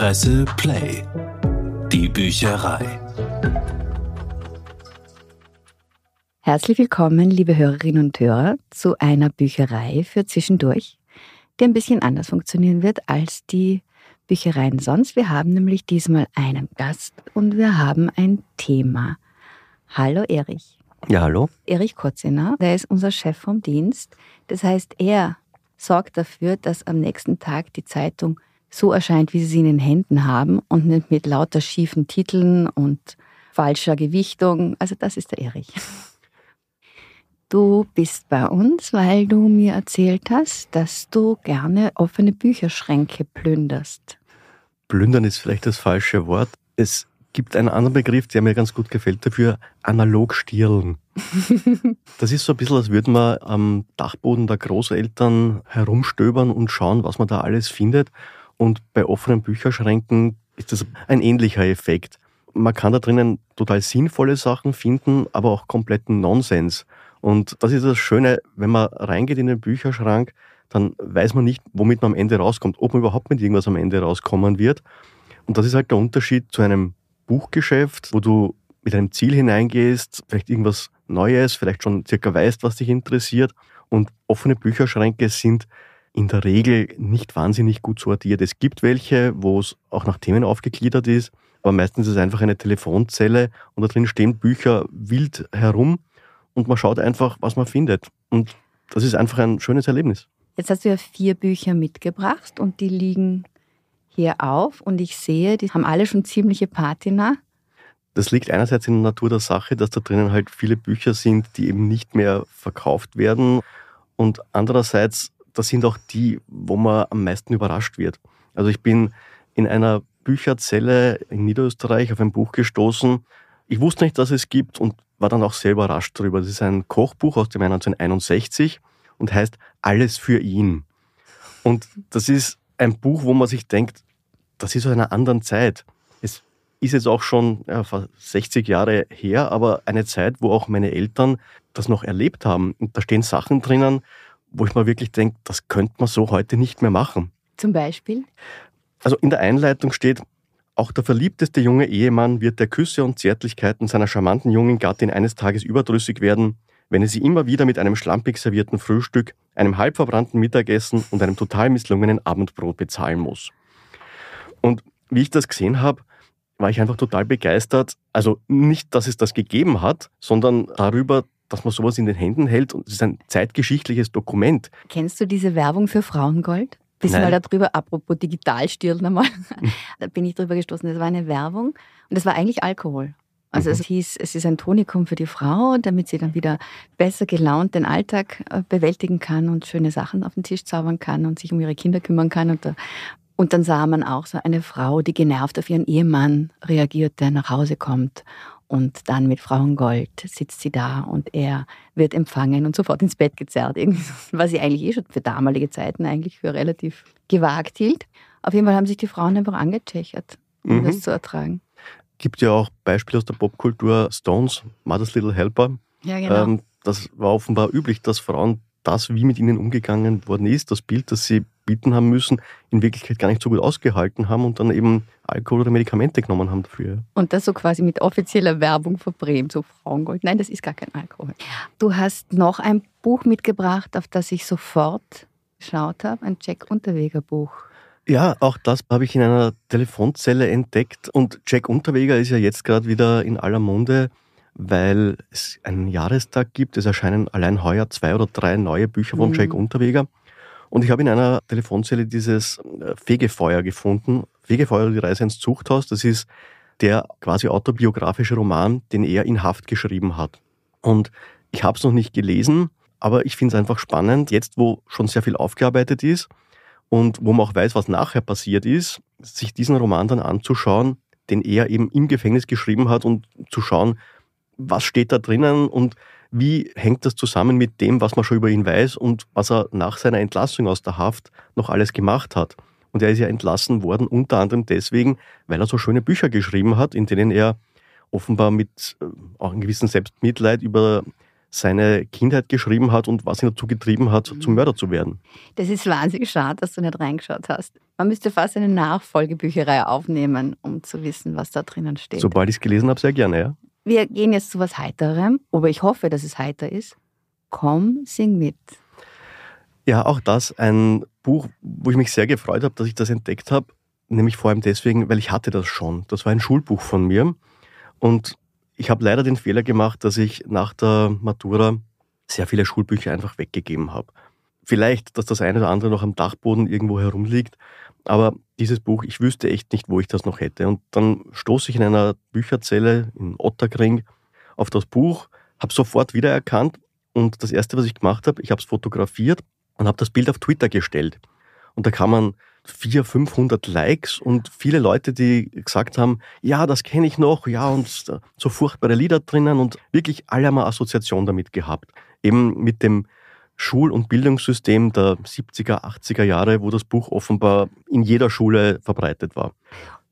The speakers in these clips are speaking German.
Presse Play. Die Bücherei. Herzlich willkommen, liebe Hörerinnen und Hörer, zu einer Bücherei für zwischendurch, die ein bisschen anders funktionieren wird als die Büchereien sonst. Wir haben nämlich diesmal einen Gast und wir haben ein Thema. Hallo Erich. Ja, hallo. Erich Kotziner, der ist unser Chef vom Dienst. Das heißt, er sorgt dafür, dass am nächsten Tag die Zeitung so erscheint, wie sie sie in den Händen haben und nicht mit lauter schiefen Titeln und falscher Gewichtung. Also das ist der Erich. Du bist bei uns, weil du mir erzählt hast, dass du gerne offene Bücherschränke plünderst. Plündern ist vielleicht das falsche Wort. Es gibt einen anderen Begriff, der mir ganz gut gefällt dafür, analog stirlen. das ist so ein bisschen, als würde man am Dachboden der Großeltern herumstöbern und schauen, was man da alles findet. Und bei offenen Bücherschränken ist das ein ähnlicher Effekt. Man kann da drinnen total sinnvolle Sachen finden, aber auch kompletten Nonsens. Und das ist das Schöne, wenn man reingeht in den Bücherschrank, dann weiß man nicht, womit man am Ende rauskommt, ob man überhaupt mit irgendwas am Ende rauskommen wird. Und das ist halt der Unterschied zu einem Buchgeschäft, wo du mit einem Ziel hineingehst, vielleicht irgendwas Neues, vielleicht schon circa weißt, was dich interessiert. Und offene Bücherschränke sind in der Regel nicht wahnsinnig gut sortiert. Es gibt welche, wo es auch nach Themen aufgegliedert ist, aber meistens ist es einfach eine Telefonzelle und da drin stehen Bücher wild herum und man schaut einfach, was man findet. Und das ist einfach ein schönes Erlebnis. Jetzt hast du ja vier Bücher mitgebracht und die liegen hier auf und ich sehe, die haben alle schon ziemliche Patina. Das liegt einerseits in der Natur der Sache, dass da drinnen halt viele Bücher sind, die eben nicht mehr verkauft werden. Und andererseits, das sind auch die, wo man am meisten überrascht wird. Also ich bin in einer Bücherzelle in Niederösterreich auf ein Buch gestoßen. Ich wusste nicht, dass es gibt und war dann auch sehr überrascht darüber. Das ist ein Kochbuch aus dem Jahr 1961 und heißt Alles für ihn. Und das ist ein Buch, wo man sich denkt, das ist aus einer anderen Zeit. Es ist jetzt auch schon ja, 60 Jahre her, aber eine Zeit, wo auch meine Eltern das noch erlebt haben. Und da stehen Sachen drinnen, wo ich mir wirklich denke, das könnte man so heute nicht mehr machen. Zum Beispiel? Also in der Einleitung steht, auch der verliebteste junge Ehemann wird der Küsse und Zärtlichkeiten seiner charmanten jungen Gattin eines Tages überdrüssig werden, wenn er sie immer wieder mit einem schlampig servierten Frühstück, einem halb verbrannten Mittagessen und einem total misslungenen Abendbrot bezahlen muss. Und wie ich das gesehen habe, war ich einfach total begeistert. Also nicht, dass es das gegeben hat, sondern darüber, dass man sowas in den Händen hält und es ist ein zeitgeschichtliches Dokument. Kennst du diese Werbung für Frauengold? Bisschen mal darüber, apropos Digitalstirn einmal. da bin ich drüber gestoßen. Das war eine Werbung und das war eigentlich Alkohol. Also mhm. es hieß, es ist ein Tonikum für die Frau, damit sie dann wieder besser gelaunt den Alltag äh, bewältigen kann und schöne Sachen auf den Tisch zaubern kann und sich um ihre Kinder kümmern kann. Und, und dann sah man auch so eine Frau, die genervt auf ihren Ehemann reagiert, der nach Hause kommt. Und dann mit Frauengold sitzt sie da und er wird empfangen und sofort ins Bett gezerrt. Was sie eigentlich eh schon für damalige Zeiten eigentlich für relativ gewagt hielt. Auf jeden Fall haben sich die Frauen einfach angetschechert, um mhm. das zu ertragen gibt ja auch Beispiele aus der Popkultur, Stones, Mother's Little Helper. Ja, genau. Ähm, das war offenbar üblich, dass Frauen das, wie mit ihnen umgegangen worden ist, das Bild, das sie bieten haben müssen, in Wirklichkeit gar nicht so gut ausgehalten haben und dann eben Alkohol oder Medikamente genommen haben dafür. Und das so quasi mit offizieller Werbung verbrämt, so Frauengold. Nein, das ist gar kein Alkohol. Du hast noch ein Buch mitgebracht, auf das ich sofort geschaut habe, ein Jack Unterweger Buch. Ja, auch das habe ich in einer Telefonzelle entdeckt. Und Jack Unterweger ist ja jetzt gerade wieder in aller Munde, weil es einen Jahrestag gibt. Es erscheinen allein heuer zwei oder drei neue Bücher von mhm. Jack Unterweger. Und ich habe in einer Telefonzelle dieses äh, Fegefeuer gefunden. Fegefeuer, die Reise ins Zuchthaus. Das ist der quasi autobiografische Roman, den er in Haft geschrieben hat. Und ich habe es noch nicht gelesen, aber ich finde es einfach spannend, jetzt wo schon sehr viel aufgearbeitet ist und wo man auch weiß, was nachher passiert ist, sich diesen Roman dann anzuschauen, den er eben im Gefängnis geschrieben hat und zu schauen, was steht da drinnen und wie hängt das zusammen mit dem, was man schon über ihn weiß und was er nach seiner Entlassung aus der Haft noch alles gemacht hat. Und er ist ja entlassen worden, unter anderem deswegen, weil er so schöne Bücher geschrieben hat, in denen er offenbar mit äh, auch einem gewissen Selbstmitleid über seine Kindheit geschrieben hat und was ihn dazu getrieben hat, zum Mörder zu werden. Das ist wahnsinnig schade, dass du nicht reingeschaut hast. Man müsste fast eine Nachfolgebücherei aufnehmen, um zu wissen, was da drinnen steht. Sobald ich es gelesen habe, sehr gerne, ja. Wir gehen jetzt zu was Heiterem, aber ich hoffe, dass es heiter ist. Komm, sing mit. Ja, auch das ein Buch, wo ich mich sehr gefreut habe, dass ich das entdeckt habe. Nämlich vor allem deswegen, weil ich hatte das schon. Das war ein Schulbuch von mir. Und ich habe leider den Fehler gemacht, dass ich nach der Matura sehr viele Schulbücher einfach weggegeben habe. Vielleicht, dass das eine oder andere noch am Dachboden irgendwo herumliegt, aber dieses Buch, ich wüsste echt nicht, wo ich das noch hätte. Und dann stoße ich in einer Bücherzelle in Otterkring auf das Buch, habe sofort wiedererkannt und das Erste, was ich gemacht habe, ich habe es fotografiert und habe das Bild auf Twitter gestellt. Und da kann man 400, 500 Likes und viele Leute, die gesagt haben, ja, das kenne ich noch, ja, und so furchtbare Lieder drinnen und wirklich alle haben eine Assoziation damit gehabt. Eben mit dem Schul- und Bildungssystem der 70er, 80er Jahre, wo das Buch offenbar in jeder Schule verbreitet war.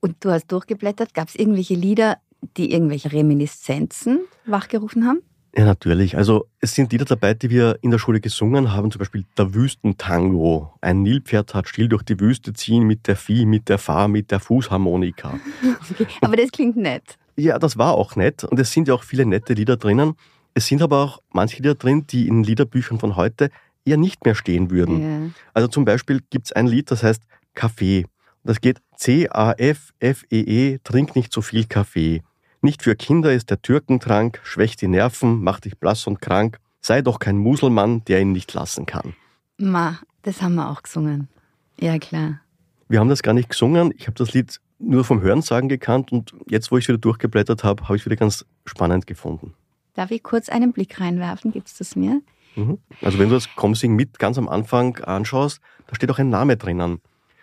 Und du hast durchgeblättert, gab es irgendwelche Lieder, die irgendwelche Reminiszenzen wachgerufen haben? Ja, natürlich. Also es sind Lieder dabei, die wir in der Schule gesungen haben, zum Beispiel der Wüstentango. Ein Nilpferd hat still durch die Wüste ziehen mit der Vieh, mit der Fahr, mit der Fußharmonika. Okay, aber das klingt nett. Ja, das war auch nett und es sind ja auch viele nette Lieder drinnen. Es sind aber auch manche Lieder drin, die in Liederbüchern von heute eher nicht mehr stehen würden. Ja. Also zum Beispiel gibt es ein Lied, das heißt Kaffee. Das geht C-A-F-F-E-E, -E, trink nicht so viel Kaffee. Nicht für Kinder ist der Türkentrank, schwächt die Nerven, macht dich blass und krank. Sei doch kein Muselmann, der ihn nicht lassen kann. Ma, das haben wir auch gesungen. Ja, klar. Wir haben das gar nicht gesungen. Ich habe das Lied nur vom Hörensagen gekannt und jetzt, wo ich es wieder durchgeblättert habe, habe ich es wieder ganz spannend gefunden. Darf ich kurz einen Blick reinwerfen? Gibt es das mir? Mhm. Also wenn du das Comsing mit ganz am Anfang anschaust, da steht auch ein Name drinnen.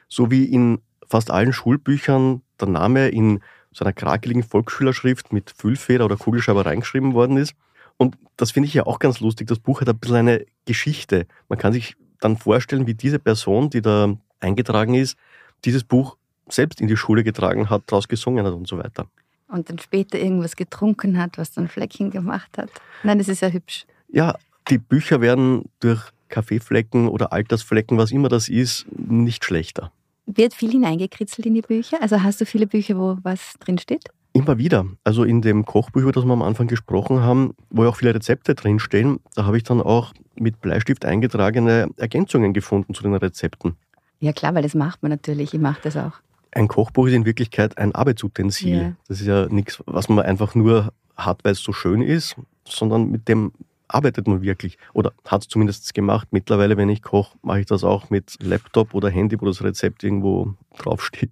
So wie in fast allen Schulbüchern der Name in so einer krakeligen Volksschülerschrift mit Füllfeder oder Kugelschreiber reingeschrieben worden ist. Und das finde ich ja auch ganz lustig. Das Buch hat ein bisschen eine Geschichte. Man kann sich dann vorstellen, wie diese Person, die da eingetragen ist, dieses Buch selbst in die Schule getragen hat, daraus gesungen hat und so weiter. Und dann später irgendwas getrunken hat, was dann Fleckchen gemacht hat. Nein, das ist ja hübsch. Ja, die Bücher werden durch Kaffeeflecken oder Altersflecken, was immer das ist, nicht schlechter. Wird viel hineingekritzelt in die Bücher? Also hast du viele Bücher, wo was drinsteht? Immer wieder. Also in dem Kochbuch, über das wir am Anfang gesprochen haben, wo ja auch viele Rezepte drinstehen, da habe ich dann auch mit Bleistift eingetragene Ergänzungen gefunden zu den Rezepten. Ja klar, weil das macht man natürlich. Ich mache das auch. Ein Kochbuch ist in Wirklichkeit ein Arbeitsutensil. Ja. Das ist ja nichts, was man einfach nur hat, weil es so schön ist, sondern mit dem arbeitet man wirklich oder hat es zumindest gemacht. Mittlerweile, wenn ich koche, mache ich das auch mit Laptop oder Handy, wo das Rezept irgendwo draufsteht.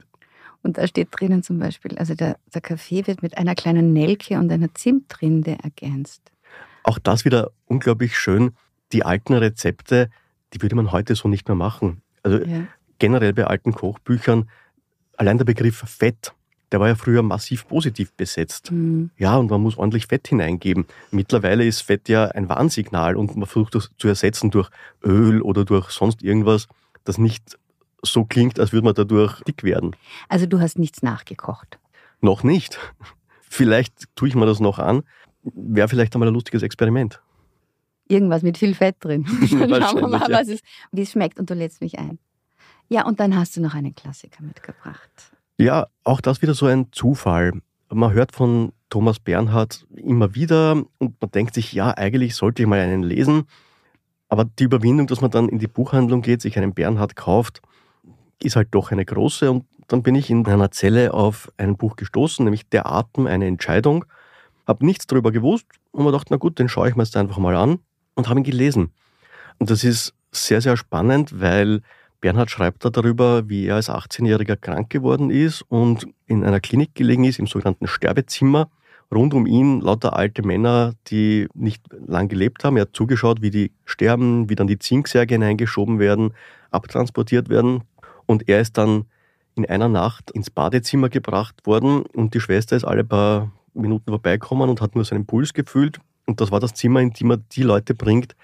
Und da steht drinnen zum Beispiel, also der, der Kaffee wird mit einer kleinen Nelke und einer Zimtrinde ergänzt. Auch das wieder unglaublich schön. Die alten Rezepte, die würde man heute so nicht mehr machen. Also Ja. generell bei alten Kochbüchern, allein der Begriff Fett, der war ja früher massiv positiv besetzt. Hm. Ja, und man muss ordentlich Fett hineingeben. Mittlerweile ist Fett ja ein Warnsignal und man versucht das zu ersetzen durch Öl oder durch sonst irgendwas, das nicht so klingt, als würde man dadurch dick werden. Also du hast nichts nachgekocht. Noch nicht. Vielleicht tue ich mir das noch an. Wäre vielleicht einmal ein lustiges Experiment. Irgendwas mit viel Fett drin. Dann schauen wir mal, ja. was es, wie es schmeckt und du lädst mich ein. Ja, und dann hast du noch einen Klassiker mitgebracht. Ja, auch das wieder so ein Zufall. Man hört von Thomas Bernhard immer wieder und man denkt sich, ja, eigentlich sollte ich mal einen lesen. Aber die Überwindung, dass man dann in die Buchhandlung geht, sich einen Bernhard kauft, ist halt doch eine große. Und dann bin ich in einer Zelle auf ein Buch gestoßen, nämlich Der Atem, eine Entscheidung. Habe nichts darüber gewusst und mir gedacht, na gut, den schaue ich mir jetzt einfach mal an und habe ihn gelesen. Und das ist sehr, sehr spannend, weil Bernhard schreibt da darüber, wie er als 18-Jähriger krank geworden ist und in einer Klinik gelegen ist, im sogenannten Sterbezimmer. Rund um ihn lauter alte Männer, die nicht lang gelebt haben. Er hat zugeschaut, wie die sterben, wie dann die Zinksärge hineingeschoben werden, abtransportiert werden. Und er ist dann in einer Nacht ins Badezimmer gebracht worden und die Schwester ist alle paar Minuten vorbeikommen und hat nur seinen Puls gefühlt. Und das war das Zimmer, in dem er die Leute bringt,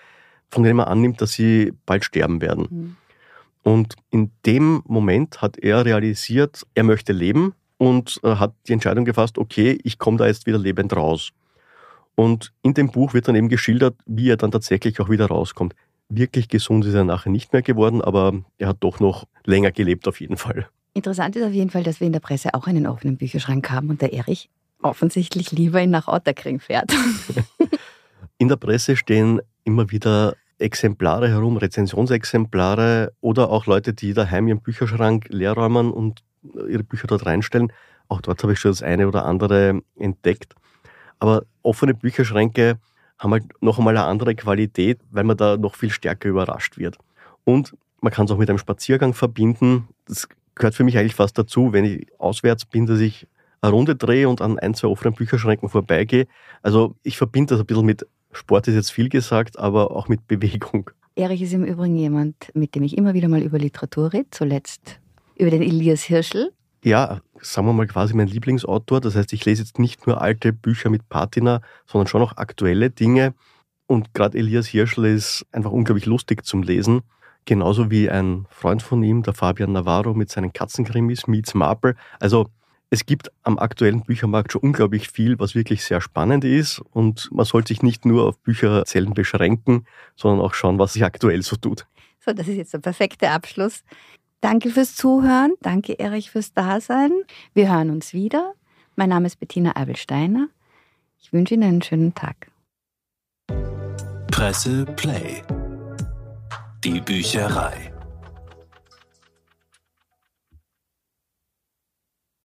von denen er annimmt, dass sie bald sterben werden. Hm. Und in dem Moment hat er realisiert, er möchte leben und äh, hat die Entscheidung gefasst, okay, ich komme da jetzt wieder lebend raus. Und in dem Buch wird dann eben geschildert, wie er dann tatsächlich auch wieder rauskommt. Wirklich gesund ist er nachher nicht mehr geworden, aber er hat doch noch länger gelebt auf jeden Fall. Interessant ist auf jeden Fall, dass wir in der Presse auch einen offenen Bücherschrank haben und der Erich offensichtlich lieber in nach Otterkring fährt. in der Presse stehen immer wieder Exemplare herum, Rezensionsexemplare oder auch Leute, die daheim ihren Bücherschrank leerräumen und ihre Bücher dort reinstellen. Auch dort habe ich schon das eine oder andere entdeckt. Aber offene Bücherschränke haben halt noch einmal eine andere Qualität, weil man da noch viel stärker überrascht wird. Und man kann es auch mit einem Spaziergang verbinden. Das gehört für mich eigentlich fast dazu, wenn ich auswärts bin, dass ich eine Runde drehe und an ein, zwei offenen Bücherschränken vorbeigehe. Also ich verbinde das ein bisschen mit Sport ist jetzt viel gesagt, aber auch mit Bewegung. Erich ist im Übrigen jemand, mit dem ich immer wieder mal über Literatur rede, zuletzt über den Elias Hirschel. Ja, sagen wir mal quasi mein Lieblingsautor. Das heißt, ich lese jetzt nicht nur alte Bücher mit Patina, sondern schon auch aktuelle Dinge. Und gerade Elias Hirschel ist einfach unglaublich lustig zum Lesen. Genauso wie ein Freund von ihm, der Fabian Navarro mit seinen Katzenkrimis, Meets Marple. Also es gibt am aktuellen Büchermarkt schon unglaublich viel, was wirklich sehr spannend ist. Und man sollte sich nicht nur auf Bücherzellen beschränken, sondern auch schauen, was sich aktuell so tut. So, das ist jetzt der perfekte Abschluss. Danke fürs Zuhören. Danke, Erich, fürs Dasein. Wir hören uns wieder. Mein Name ist Bettina Abelsteiner. Ich wünsche Ihnen einen schönen Tag. Presse Play. Die Bücherei.